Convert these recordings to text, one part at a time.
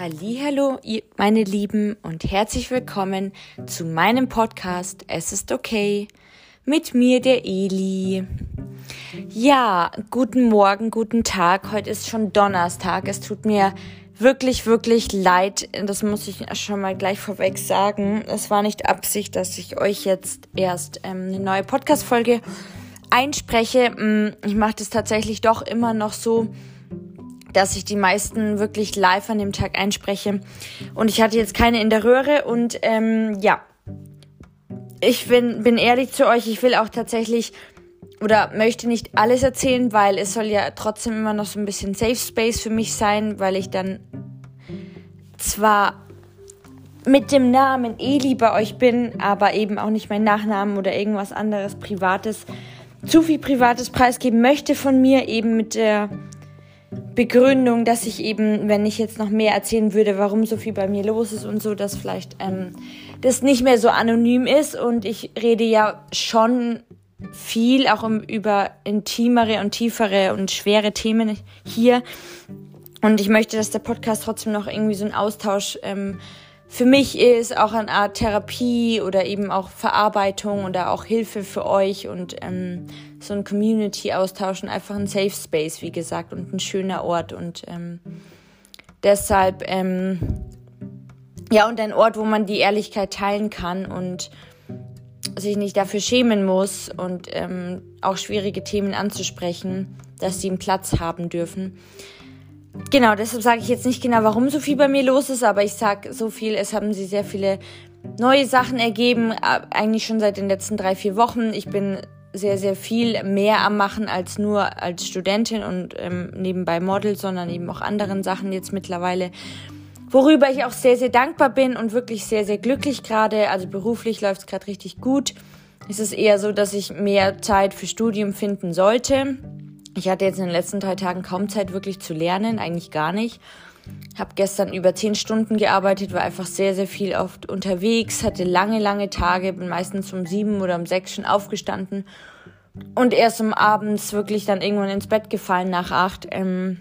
Hallo, meine Lieben und herzlich willkommen zu meinem Podcast Es ist okay mit mir der Eli. Ja, guten Morgen, guten Tag. Heute ist schon Donnerstag. Es tut mir wirklich, wirklich leid. Das muss ich schon mal gleich vorweg sagen. Es war nicht Absicht, dass ich euch jetzt erst ähm, eine neue Podcast-Folge einspreche. Mm, ich mache das tatsächlich doch immer noch so, dass ich die meisten wirklich live an dem Tag einspreche. Und ich hatte jetzt keine in der Röhre und ähm, ja, ich bin, bin ehrlich zu euch, ich will auch tatsächlich oder möchte nicht alles erzählen, weil es soll ja trotzdem immer noch so ein bisschen Safe Space für mich sein, weil ich dann zwar mit dem Namen Eli bei euch bin, aber eben auch nicht mein Nachnamen oder irgendwas anderes Privates, zu viel Privates preisgeben möchte von mir, eben mit der Begründung, dass ich eben, wenn ich jetzt noch mehr erzählen würde, warum so viel bei mir los ist und so, dass vielleicht ähm, das nicht mehr so anonym ist. Und ich rede ja schon viel auch um, über intimere und tiefere und schwere Themen hier. Und ich möchte, dass der Podcast trotzdem noch irgendwie so ein Austausch ähm, für mich ist, auch eine Art Therapie oder eben auch Verarbeitung oder auch Hilfe für euch und ähm, so ein Community-Austausch und einfach ein Safe Space, wie gesagt, und ein schöner Ort. Und ähm, deshalb, ähm, ja, und ein Ort, wo man die Ehrlichkeit teilen kann und sich nicht dafür schämen muss und ähm, auch schwierige Themen anzusprechen, dass sie einen Platz haben dürfen. Genau, deshalb sage ich jetzt nicht genau, warum so viel bei mir los ist, aber ich sage so viel, es haben sie sehr viele neue Sachen ergeben, eigentlich schon seit den letzten drei, vier Wochen. Ich bin sehr, sehr viel mehr am Machen als nur als Studentin und ähm, nebenbei Model, sondern eben auch anderen Sachen jetzt mittlerweile. Worüber ich auch sehr, sehr dankbar bin und wirklich sehr, sehr glücklich gerade. Also beruflich läuft es gerade richtig gut. Es ist eher so, dass ich mehr Zeit für Studium finden sollte. Ich hatte jetzt in den letzten drei Tagen kaum Zeit wirklich zu lernen, eigentlich gar nicht. Habe gestern über zehn Stunden gearbeitet, war einfach sehr, sehr viel oft unterwegs, hatte lange, lange Tage, bin meistens um sieben oder um sechs schon aufgestanden und erst um abends wirklich dann irgendwann ins Bett gefallen nach acht. Ähm,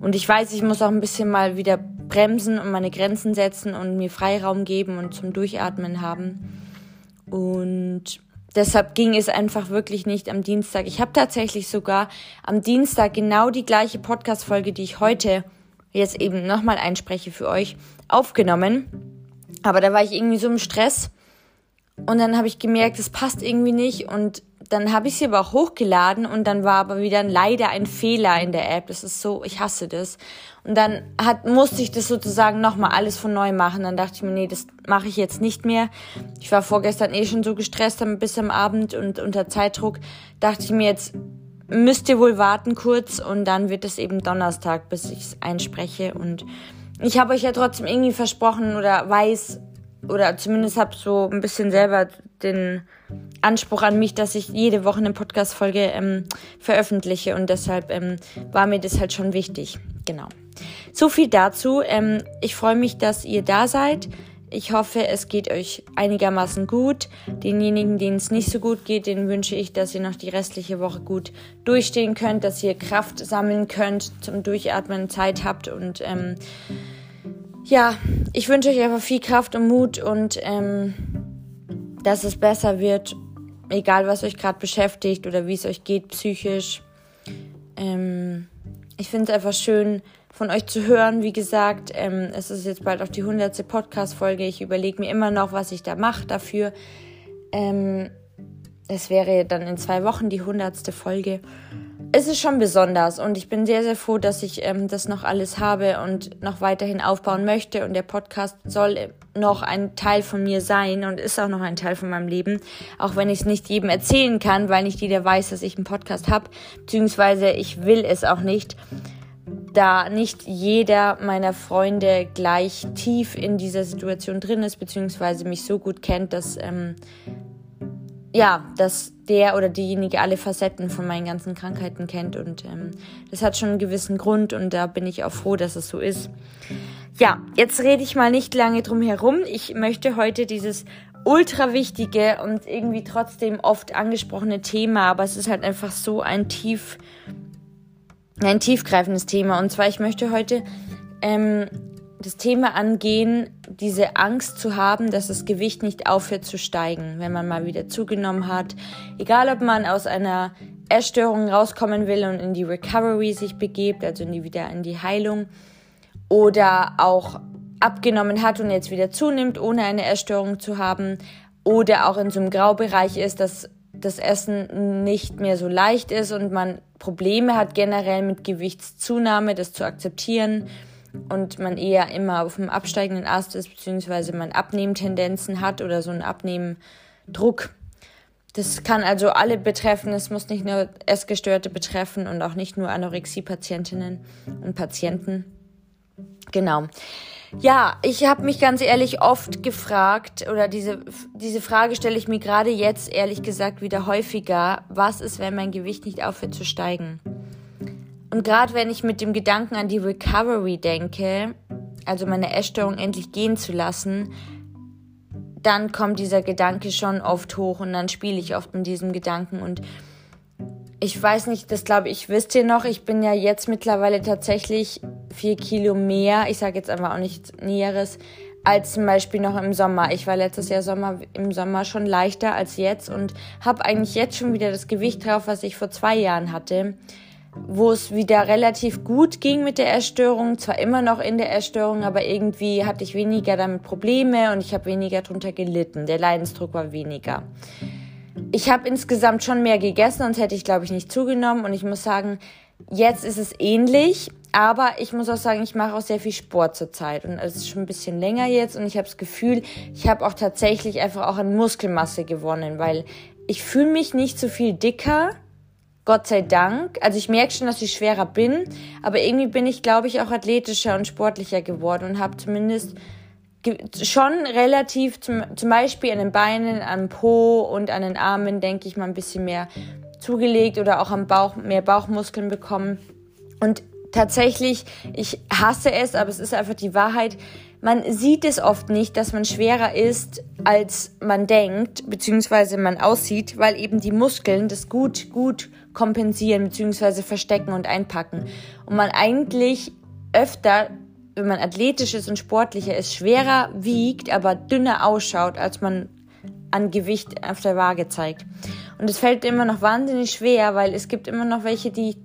und ich weiß, ich muss auch ein bisschen mal wieder bremsen und meine Grenzen setzen und mir Freiraum geben und zum Durchatmen haben. Und Deshalb ging es einfach wirklich nicht am Dienstag. Ich habe tatsächlich sogar am Dienstag genau die gleiche Podcast-Folge, die ich heute jetzt eben nochmal einspreche für euch, aufgenommen. Aber da war ich irgendwie so im Stress. Und dann habe ich gemerkt, es passt irgendwie nicht. Und dann habe ich sie aber auch hochgeladen und dann war aber wieder leider ein Fehler in der App. Das ist so, ich hasse das. Und dann hat, musste ich das sozusagen nochmal alles von neu machen. Dann dachte ich mir, nee, das mache ich jetzt nicht mehr. Ich war vorgestern eh schon so gestresst bis am Abend und unter Zeitdruck. Dachte ich mir jetzt, müsst ihr wohl warten kurz und dann wird es eben Donnerstag, bis ich es einspreche. Und ich habe euch ja trotzdem irgendwie versprochen oder weiß, oder zumindest habe so ein bisschen selber den Anspruch an mich, dass ich jede Woche eine Podcast-Folge ähm, veröffentliche und deshalb ähm, war mir das halt schon wichtig. Genau. So viel dazu. Ähm, ich freue mich, dass ihr da seid. Ich hoffe, es geht euch einigermaßen gut. Denjenigen, denen es nicht so gut geht, denen wünsche ich, dass ihr noch die restliche Woche gut durchstehen könnt, dass ihr Kraft sammeln könnt, zum Durchatmen Zeit habt und ähm, ja, ich wünsche euch einfach viel Kraft und Mut und ähm, dass es besser wird, egal was euch gerade beschäftigt oder wie es euch geht psychisch. Ähm, ich finde es einfach schön, von euch zu hören. Wie gesagt, ähm, es ist jetzt bald auch die hundertste Podcast-Folge. Ich überlege mir immer noch, was ich da mache dafür. Ähm, es wäre dann in zwei Wochen die hundertste Folge es ist schon besonders und ich bin sehr, sehr froh, dass ich ähm, das noch alles habe und noch weiterhin aufbauen möchte. Und der Podcast soll noch ein Teil von mir sein und ist auch noch ein Teil von meinem Leben, auch wenn ich es nicht jedem erzählen kann, weil nicht jeder weiß, dass ich einen Podcast habe, beziehungsweise ich will es auch nicht, da nicht jeder meiner Freunde gleich tief in dieser Situation drin ist, beziehungsweise mich so gut kennt, dass ähm, ja, dass der oder diejenige alle Facetten von meinen ganzen Krankheiten kennt und ähm, das hat schon einen gewissen Grund und da bin ich auch froh, dass es so ist. Ja, jetzt rede ich mal nicht lange drum herum. Ich möchte heute dieses ultra wichtige und irgendwie trotzdem oft angesprochene Thema, aber es ist halt einfach so ein tief, ein tiefgreifendes Thema. Und zwar, ich möchte heute ähm, das Thema angehen, diese Angst zu haben, dass das Gewicht nicht aufhört zu steigen, wenn man mal wieder zugenommen hat. Egal, ob man aus einer Essstörung rauskommen will und in die Recovery sich begebt, also in die, wieder in die Heilung, oder auch abgenommen hat und jetzt wieder zunimmt, ohne eine Essstörung zu haben, oder auch in so einem Graubereich ist, dass das Essen nicht mehr so leicht ist und man Probleme hat generell mit Gewichtszunahme, das zu akzeptieren und man eher immer auf dem absteigenden Ast ist, beziehungsweise man Abnehmtendenzen hat oder so einen Abnehmdruck. Das kann also alle betreffen, es muss nicht nur Essgestörte betreffen und auch nicht nur Anorexie-Patientinnen und Patienten. Genau. Ja, ich habe mich ganz ehrlich oft gefragt, oder diese, diese Frage stelle ich mir gerade jetzt ehrlich gesagt wieder häufiger, was ist, wenn mein Gewicht nicht aufhört zu steigen? Und gerade wenn ich mit dem Gedanken an die Recovery denke, also meine Essstörung endlich gehen zu lassen, dann kommt dieser Gedanke schon oft hoch und dann spiele ich oft mit diesem Gedanken und ich weiß nicht, das glaube ich, wisst ihr noch, ich bin ja jetzt mittlerweile tatsächlich vier Kilo mehr, ich sage jetzt einfach auch nichts Näheres, als zum Beispiel noch im Sommer. Ich war letztes Jahr Sommer, im Sommer schon leichter als jetzt und habe eigentlich jetzt schon wieder das Gewicht drauf, was ich vor zwei Jahren hatte wo es wieder relativ gut ging mit der Erstörung, zwar immer noch in der Erstörung, aber irgendwie hatte ich weniger damit Probleme und ich habe weniger drunter gelitten. Der Leidensdruck war weniger. Ich habe insgesamt schon mehr gegessen, sonst hätte ich, glaube ich, nicht zugenommen. Und ich muss sagen, jetzt ist es ähnlich, aber ich muss auch sagen, ich mache auch sehr viel Sport zurzeit und es ist schon ein bisschen länger jetzt und ich habe das Gefühl, ich habe auch tatsächlich einfach auch an Muskelmasse gewonnen, weil ich fühle mich nicht so viel dicker, Gott sei Dank. Also ich merke schon, dass ich schwerer bin, aber irgendwie bin ich, glaube ich, auch athletischer und sportlicher geworden und habe zumindest schon relativ zum, zum Beispiel an den Beinen, am Po und an den Armen, denke ich mal, ein bisschen mehr zugelegt oder auch am Bauch mehr Bauchmuskeln bekommen. Und tatsächlich, ich hasse es, aber es ist einfach die Wahrheit. Man sieht es oft nicht, dass man schwerer ist, als man denkt, beziehungsweise man aussieht, weil eben die Muskeln das gut, gut kompensieren bzw. verstecken und einpacken. Und man eigentlich öfter, wenn man athletisch ist und sportlicher ist, schwerer wiegt, aber dünner ausschaut, als man an Gewicht auf der Waage zeigt. Und es fällt immer noch wahnsinnig schwer, weil es gibt immer noch welche, die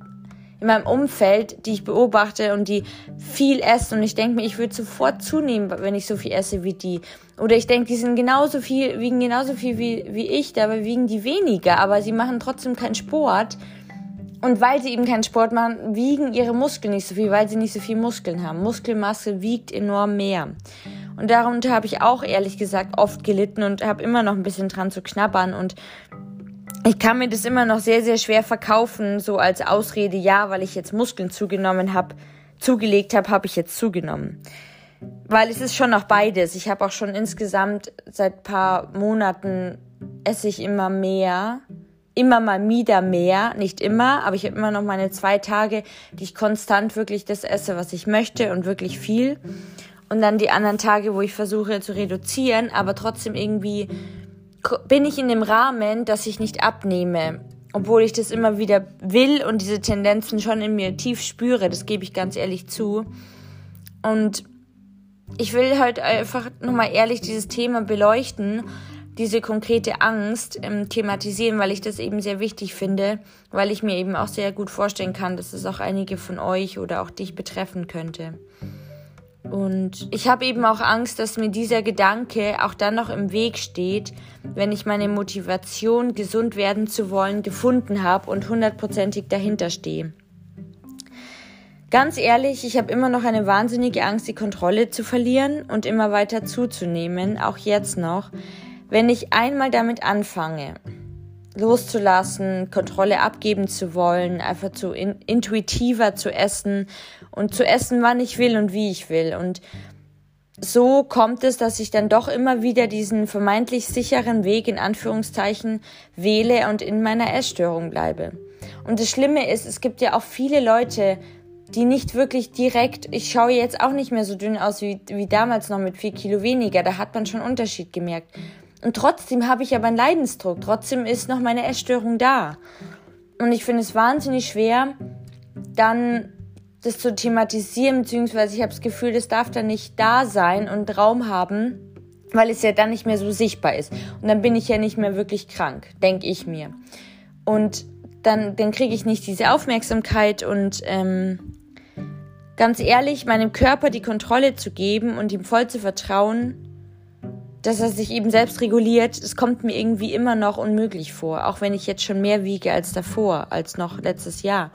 in meinem Umfeld, die ich beobachte und die viel essen und ich denke mir, ich würde sofort zunehmen, wenn ich so viel esse wie die. Oder ich denke, die sind genauso viel, wiegen genauso viel wie, wie ich, dabei wiegen die weniger, aber sie machen trotzdem keinen Sport. Und weil sie eben keinen Sport machen, wiegen ihre Muskeln nicht so viel, weil sie nicht so viel Muskeln haben. Muskelmasse wiegt enorm mehr. Und darunter habe ich auch ehrlich gesagt oft gelitten und habe immer noch ein bisschen dran zu knabbern und ich kann mir das immer noch sehr, sehr schwer verkaufen, so als Ausrede, ja, weil ich jetzt Muskeln zugenommen habe, zugelegt habe, habe ich jetzt zugenommen. Weil es ist schon noch beides. Ich habe auch schon insgesamt seit paar Monaten esse ich immer mehr. Immer mal wieder mehr, nicht immer, aber ich habe immer noch meine zwei Tage, die ich konstant wirklich das esse, was ich möchte und wirklich viel. Und dann die anderen Tage, wo ich versuche zu reduzieren, aber trotzdem irgendwie bin ich in dem Rahmen, dass ich nicht abnehme. Obwohl ich das immer wieder will und diese Tendenzen schon in mir tief spüre, das gebe ich ganz ehrlich zu. Und ich will halt einfach nochmal ehrlich dieses Thema beleuchten, diese konkrete Angst ähm, thematisieren, weil ich das eben sehr wichtig finde, weil ich mir eben auch sehr gut vorstellen kann, dass es auch einige von euch oder auch dich betreffen könnte. Und ich habe eben auch Angst, dass mir dieser Gedanke auch dann noch im Weg steht, wenn ich meine Motivation, gesund werden zu wollen, gefunden habe und hundertprozentig dahinter stehe. Ganz ehrlich, ich habe immer noch eine wahnsinnige Angst, die Kontrolle zu verlieren und immer weiter zuzunehmen, auch jetzt noch, wenn ich einmal damit anfange, loszulassen, Kontrolle abgeben zu wollen, einfach zu in, intuitiver zu essen und zu essen, wann ich will und wie ich will. Und so kommt es, dass ich dann doch immer wieder diesen vermeintlich sicheren Weg in Anführungszeichen wähle und in meiner Essstörung bleibe. Und das Schlimme ist, es gibt ja auch viele Leute, die nicht wirklich direkt, ich schaue jetzt auch nicht mehr so dünn aus wie, wie damals noch mit vier Kilo weniger, da hat man schon Unterschied gemerkt. Und trotzdem habe ich aber einen Leidensdruck. Trotzdem ist noch meine Essstörung da. Und ich finde es wahnsinnig schwer, dann das zu thematisieren, beziehungsweise ich habe das Gefühl, das darf dann nicht da sein und Raum haben, weil es ja dann nicht mehr so sichtbar ist. Und dann bin ich ja nicht mehr wirklich krank, denke ich mir. Und dann, dann kriege ich nicht diese Aufmerksamkeit und ähm, ganz ehrlich, meinem Körper die Kontrolle zu geben und ihm voll zu vertrauen, dass er sich eben selbst reguliert, das kommt mir irgendwie immer noch unmöglich vor, auch wenn ich jetzt schon mehr wiege als davor, als noch letztes Jahr.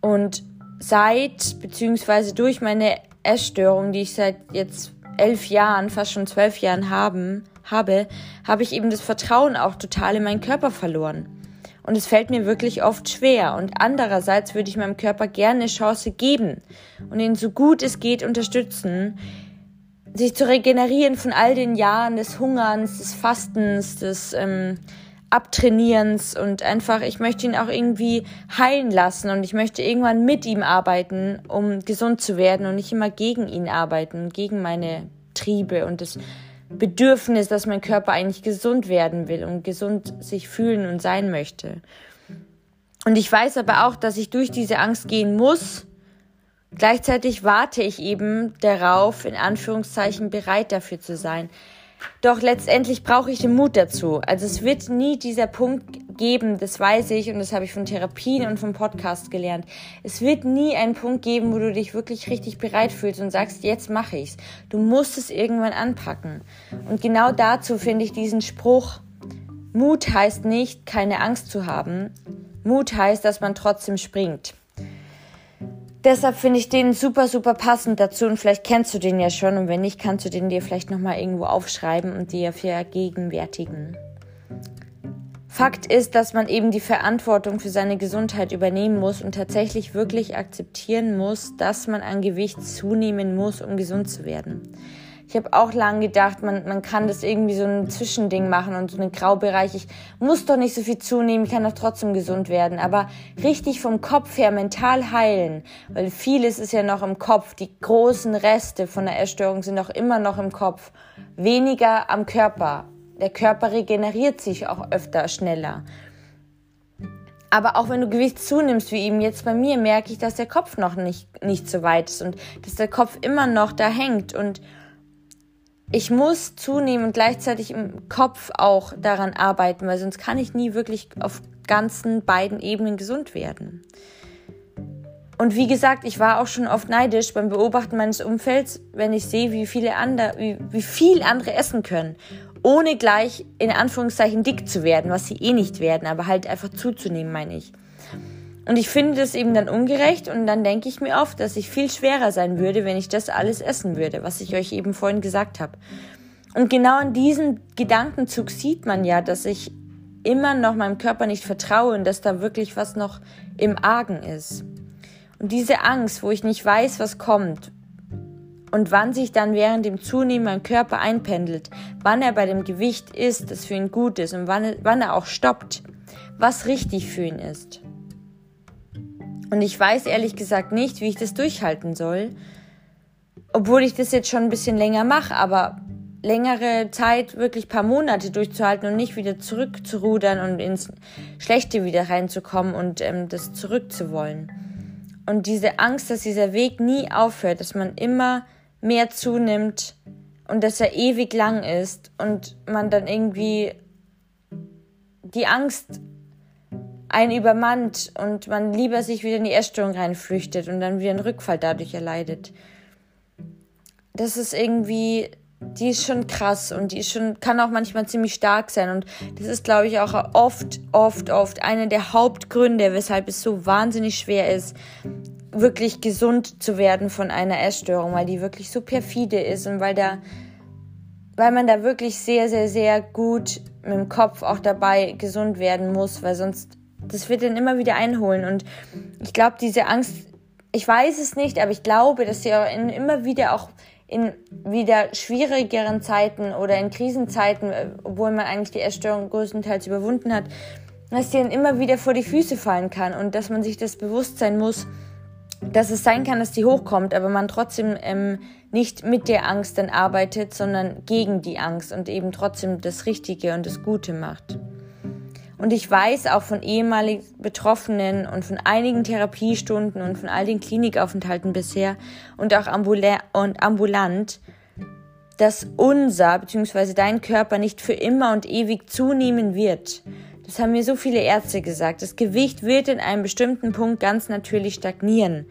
Und seit, beziehungsweise durch meine Essstörung, die ich seit jetzt elf Jahren, fast schon zwölf Jahren haben, habe, habe ich eben das Vertrauen auch total in meinen Körper verloren. Und es fällt mir wirklich oft schwer. Und andererseits würde ich meinem Körper gerne eine Chance geben und ihn so gut es geht unterstützen, sich zu regenerieren von all den Jahren des Hungerns, des Fastens, des ähm, Abtrainierens und einfach, ich möchte ihn auch irgendwie heilen lassen und ich möchte irgendwann mit ihm arbeiten, um gesund zu werden und nicht immer gegen ihn arbeiten, gegen meine Triebe und das Bedürfnis, dass mein Körper eigentlich gesund werden will und gesund sich fühlen und sein möchte. Und ich weiß aber auch, dass ich durch diese Angst gehen muss. Gleichzeitig warte ich eben darauf, in Anführungszeichen bereit dafür zu sein. Doch letztendlich brauche ich den Mut dazu. Also es wird nie dieser Punkt geben, das weiß ich und das habe ich von Therapien und vom Podcast gelernt. Es wird nie einen Punkt geben, wo du dich wirklich richtig bereit fühlst und sagst, jetzt mache ich's. Du musst es irgendwann anpacken. Und genau dazu finde ich diesen Spruch, Mut heißt nicht, keine Angst zu haben. Mut heißt, dass man trotzdem springt. Deshalb finde ich den super, super passend dazu und vielleicht kennst du den ja schon und wenn nicht, kannst du den dir vielleicht nochmal irgendwo aufschreiben und dir vergegenwärtigen. Fakt ist, dass man eben die Verantwortung für seine Gesundheit übernehmen muss und tatsächlich wirklich akzeptieren muss, dass man an Gewicht zunehmen muss, um gesund zu werden. Ich habe auch lange gedacht, man, man kann das irgendwie so ein Zwischending machen und so einen Graubereich. Ich muss doch nicht so viel zunehmen, ich kann doch trotzdem gesund werden. Aber richtig vom Kopf her mental heilen, weil vieles ist ja noch im Kopf. Die großen Reste von der Essstörung sind auch immer noch im Kopf. Weniger am Körper. Der Körper regeneriert sich auch öfter schneller. Aber auch wenn du Gewicht zunimmst, wie eben jetzt bei mir, merke ich, dass der Kopf noch nicht, nicht so weit ist und dass der Kopf immer noch da hängt und ich muss zunehmen und gleichzeitig im Kopf auch daran arbeiten, weil sonst kann ich nie wirklich auf ganzen beiden Ebenen gesund werden. Und wie gesagt, ich war auch schon oft neidisch beim Beobachten meines Umfelds, wenn ich sehe, wie viele andere, wie, wie viel andere essen können, ohne gleich in Anführungszeichen dick zu werden, was sie eh nicht werden, aber halt einfach zuzunehmen, meine ich. Und ich finde das eben dann ungerecht und dann denke ich mir oft, dass ich viel schwerer sein würde, wenn ich das alles essen würde, was ich euch eben vorhin gesagt habe. Und genau in diesem Gedankenzug sieht man ja, dass ich immer noch meinem Körper nicht vertraue und dass da wirklich was noch im Argen ist. Und diese Angst, wo ich nicht weiß, was kommt und wann sich dann während dem Zunehmen mein Körper einpendelt, wann er bei dem Gewicht ist, das für ihn gut ist und wann, wann er auch stoppt, was richtig für ihn ist. Und ich weiß ehrlich gesagt nicht, wie ich das durchhalten soll. Obwohl ich das jetzt schon ein bisschen länger mache, aber längere Zeit, wirklich paar Monate durchzuhalten und nicht wieder zurückzurudern und ins Schlechte wieder reinzukommen und ähm, das zurückzuwollen. Und diese Angst, dass dieser Weg nie aufhört, dass man immer mehr zunimmt und dass er ewig lang ist und man dann irgendwie die Angst einen übermannt und man lieber sich wieder in die Essstörung reinflüchtet und dann wieder einen Rückfall dadurch erleidet. Das ist irgendwie, die ist schon krass und die ist schon, kann auch manchmal ziemlich stark sein und das ist, glaube ich, auch oft, oft, oft einer der Hauptgründe, weshalb es so wahnsinnig schwer ist, wirklich gesund zu werden von einer Essstörung, weil die wirklich so perfide ist und weil da, weil man da wirklich sehr, sehr, sehr gut mit dem Kopf auch dabei gesund werden muss, weil sonst das wird dann immer wieder einholen. Und ich glaube, diese Angst, ich weiß es nicht, aber ich glaube, dass sie in, immer wieder auch in wieder schwierigeren Zeiten oder in Krisenzeiten, äh, obwohl man eigentlich die Essstörung größtenteils überwunden hat, dass die dann immer wieder vor die Füße fallen kann und dass man sich das bewusst sein muss, dass es sein kann, dass die hochkommt, aber man trotzdem ähm, nicht mit der Angst dann arbeitet, sondern gegen die Angst und eben trotzdem das Richtige und das Gute macht. Und ich weiß auch von ehemaligen Betroffenen und von einigen Therapiestunden und von all den Klinikaufenthalten bisher und auch und ambulant, dass unser bzw. dein Körper nicht für immer und ewig zunehmen wird. Das haben mir so viele Ärzte gesagt. Das Gewicht wird in einem bestimmten Punkt ganz natürlich stagnieren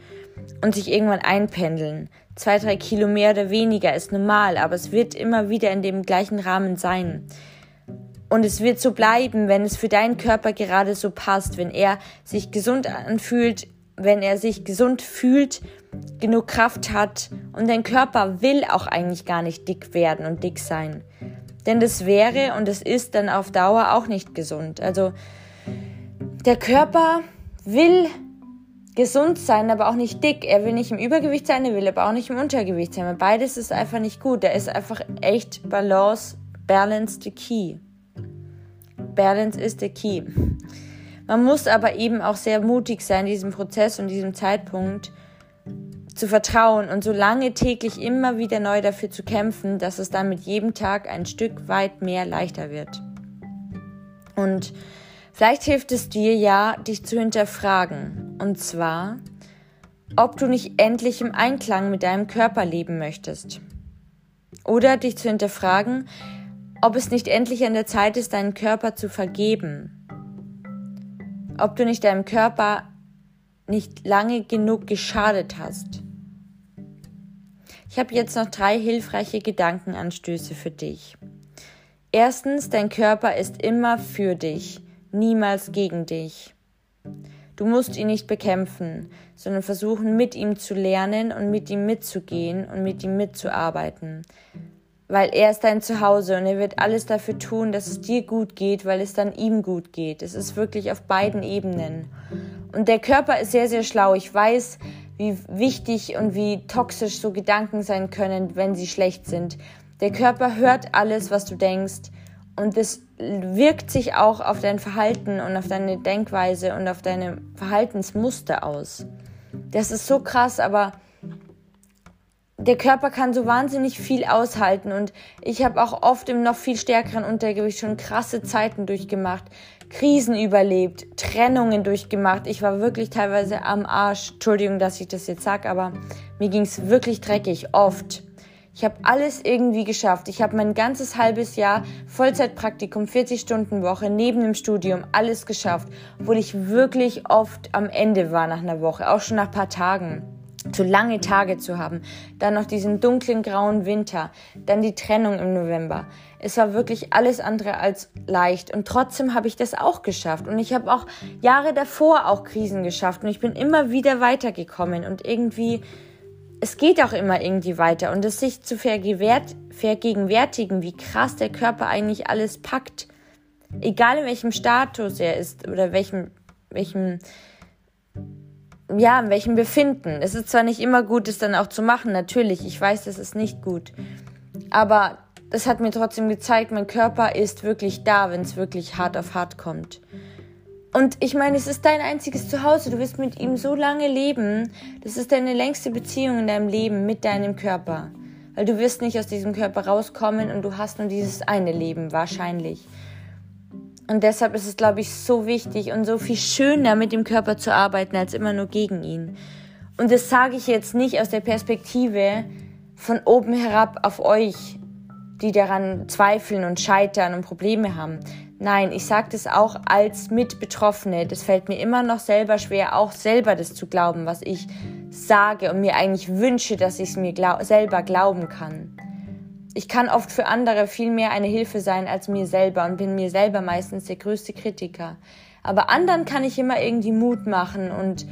und sich irgendwann einpendeln. Zwei, drei Kilo mehr oder weniger ist normal, aber es wird immer wieder in dem gleichen Rahmen sein. Und es wird so bleiben, wenn es für deinen Körper gerade so passt, wenn er sich gesund anfühlt, wenn er sich gesund fühlt, genug Kraft hat und dein Körper will auch eigentlich gar nicht dick werden und dick sein. Denn das wäre und es ist dann auf Dauer auch nicht gesund. Also der Körper will gesund sein, aber auch nicht dick. Er will nicht im Übergewicht sein, er will aber auch nicht im Untergewicht sein. Beides ist einfach nicht gut. Da ist einfach echt Balance, Balance the key. Balance is the key. Man muss aber eben auch sehr mutig sein, diesem Prozess und diesem Zeitpunkt zu vertrauen und so lange täglich immer wieder neu dafür zu kämpfen, dass es dann mit jedem Tag ein Stück weit mehr leichter wird. Und vielleicht hilft es dir ja, dich zu hinterfragen. Und zwar, ob du nicht endlich im Einklang mit deinem Körper leben möchtest. Oder dich zu hinterfragen, ob es nicht endlich an der Zeit ist, deinen Körper zu vergeben. Ob du nicht deinem Körper nicht lange genug geschadet hast. Ich habe jetzt noch drei hilfreiche Gedankenanstöße für dich. Erstens, dein Körper ist immer für dich, niemals gegen dich. Du musst ihn nicht bekämpfen, sondern versuchen, mit ihm zu lernen und mit ihm mitzugehen und mit ihm mitzuarbeiten. Weil er ist dein Zuhause und er wird alles dafür tun, dass es dir gut geht, weil es dann ihm gut geht. Es ist wirklich auf beiden Ebenen. Und der Körper ist sehr, sehr schlau. Ich weiß, wie wichtig und wie toxisch so Gedanken sein können, wenn sie schlecht sind. Der Körper hört alles, was du denkst. Und das wirkt sich auch auf dein Verhalten und auf deine Denkweise und auf deine Verhaltensmuster aus. Das ist so krass, aber der Körper kann so wahnsinnig viel aushalten und ich habe auch oft im noch viel stärkeren Untergewicht schon krasse Zeiten durchgemacht, Krisen überlebt, Trennungen durchgemacht. Ich war wirklich teilweise am Arsch. Entschuldigung, dass ich das jetzt sage, aber mir ging es wirklich dreckig, oft. Ich habe alles irgendwie geschafft. Ich habe mein ganzes halbes Jahr Vollzeitpraktikum, 40 Stunden Woche, neben dem Studium, alles geschafft, obwohl ich wirklich oft am Ende war nach einer Woche, auch schon nach ein paar Tagen zu lange Tage zu haben, dann noch diesen dunklen grauen Winter, dann die Trennung im November. Es war wirklich alles andere als leicht und trotzdem habe ich das auch geschafft und ich habe auch Jahre davor auch Krisen geschafft und ich bin immer wieder weitergekommen und irgendwie es geht auch immer irgendwie weiter und es sich zu vergegenwärtigen, wie krass der Körper eigentlich alles packt, egal in welchem Status er ist oder welchem welchem ja, in welchem Befinden. Es ist zwar nicht immer gut, es dann auch zu machen, natürlich, ich weiß, das ist nicht gut. Aber das hat mir trotzdem gezeigt, mein Körper ist wirklich da, wenn es wirklich hart auf hart kommt. Und ich meine, es ist dein einziges Zuhause. Du wirst mit ihm so lange leben. Das ist deine längste Beziehung in deinem Leben mit deinem Körper. Weil du wirst nicht aus diesem Körper rauskommen und du hast nur dieses eine Leben, wahrscheinlich. Und deshalb ist es, glaube ich, so wichtig und so viel schöner, mit dem Körper zu arbeiten, als immer nur gegen ihn. Und das sage ich jetzt nicht aus der Perspektive von oben herab auf euch, die daran zweifeln und scheitern und Probleme haben. Nein, ich sage das auch als Mitbetroffene. Das fällt mir immer noch selber schwer, auch selber das zu glauben, was ich sage und mir eigentlich wünsche, dass ich es mir glaub selber glauben kann ich kann oft für andere viel mehr eine Hilfe sein als mir selber und bin mir selber meistens der größte Kritiker. Aber anderen kann ich immer irgendwie Mut machen und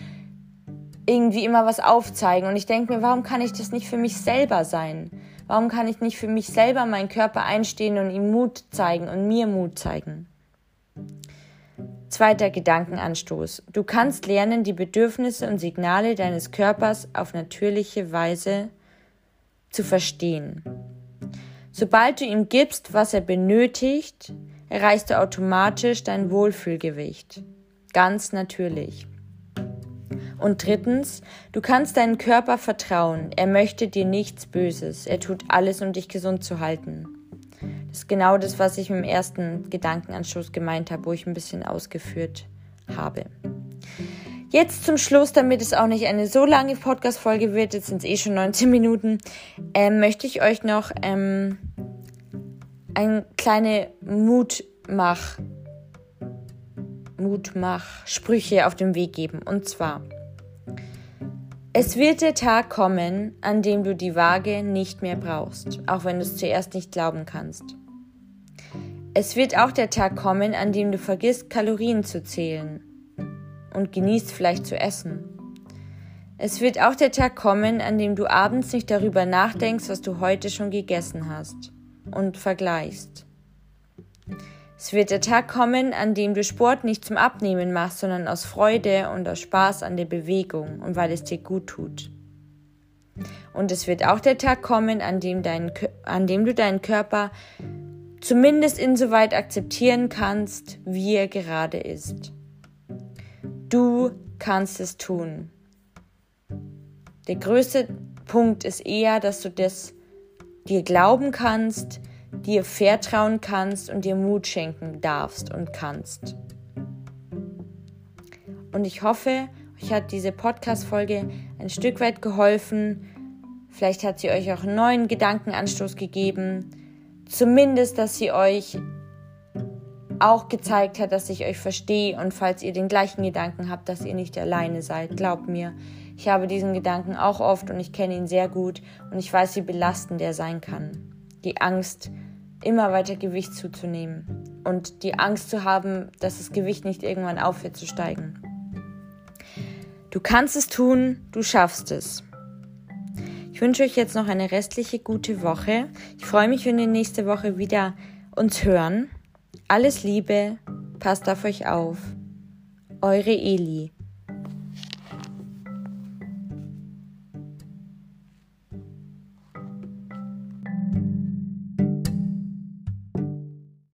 irgendwie immer was aufzeigen. Und ich denke mir, warum kann ich das nicht für mich selber sein? Warum kann ich nicht für mich selber meinen Körper einstehen und ihm Mut zeigen und mir Mut zeigen? Zweiter Gedankenanstoß. Du kannst lernen, die Bedürfnisse und Signale deines Körpers auf natürliche Weise zu verstehen. Sobald du ihm gibst, was er benötigt, erreichst du automatisch dein Wohlfühlgewicht. Ganz natürlich. Und drittens, du kannst deinem Körper vertrauen. Er möchte dir nichts Böses. Er tut alles, um dich gesund zu halten. Das ist genau das, was ich dem ersten Gedankenanstoß gemeint habe, wo ich ein bisschen ausgeführt habe. Jetzt zum Schluss, damit es auch nicht eine so lange Podcast-Folge wird, jetzt sind es eh schon 19 Minuten, ähm, möchte ich euch noch ähm, eine kleine Mutmach, Mutmach-Sprüche auf den Weg geben. Und zwar, es wird der Tag kommen, an dem du die Waage nicht mehr brauchst, auch wenn du es zuerst nicht glauben kannst. Es wird auch der Tag kommen, an dem du vergisst, Kalorien zu zählen und genießt vielleicht zu essen. Es wird auch der Tag kommen, an dem du abends nicht darüber nachdenkst, was du heute schon gegessen hast und vergleichst. Es wird der Tag kommen, an dem du Sport nicht zum Abnehmen machst, sondern aus Freude und aus Spaß an der Bewegung und weil es dir gut tut. Und es wird auch der Tag kommen, an dem, dein, an dem du deinen Körper zumindest insoweit akzeptieren kannst, wie er gerade ist. Du kannst es tun. Der größte Punkt ist eher, dass du das dir glauben kannst, dir vertrauen kannst und dir Mut schenken darfst und kannst. Und ich hoffe, euch hat diese Podcast-Folge ein Stück weit geholfen. Vielleicht hat sie euch auch einen neuen Gedankenanstoß gegeben. Zumindest, dass sie euch auch gezeigt hat, dass ich euch verstehe und falls ihr den gleichen Gedanken habt, dass ihr nicht alleine seid. Glaubt mir, ich habe diesen Gedanken auch oft und ich kenne ihn sehr gut und ich weiß, wie belastend er sein kann. Die Angst, immer weiter Gewicht zuzunehmen und die Angst zu haben, dass das Gewicht nicht irgendwann aufhört zu steigen. Du kannst es tun, du schaffst es. Ich wünsche euch jetzt noch eine restliche gute Woche. Ich freue mich, wenn wir nächste Woche wieder uns hören. Alles Liebe, passt auf euch auf. Eure Eli.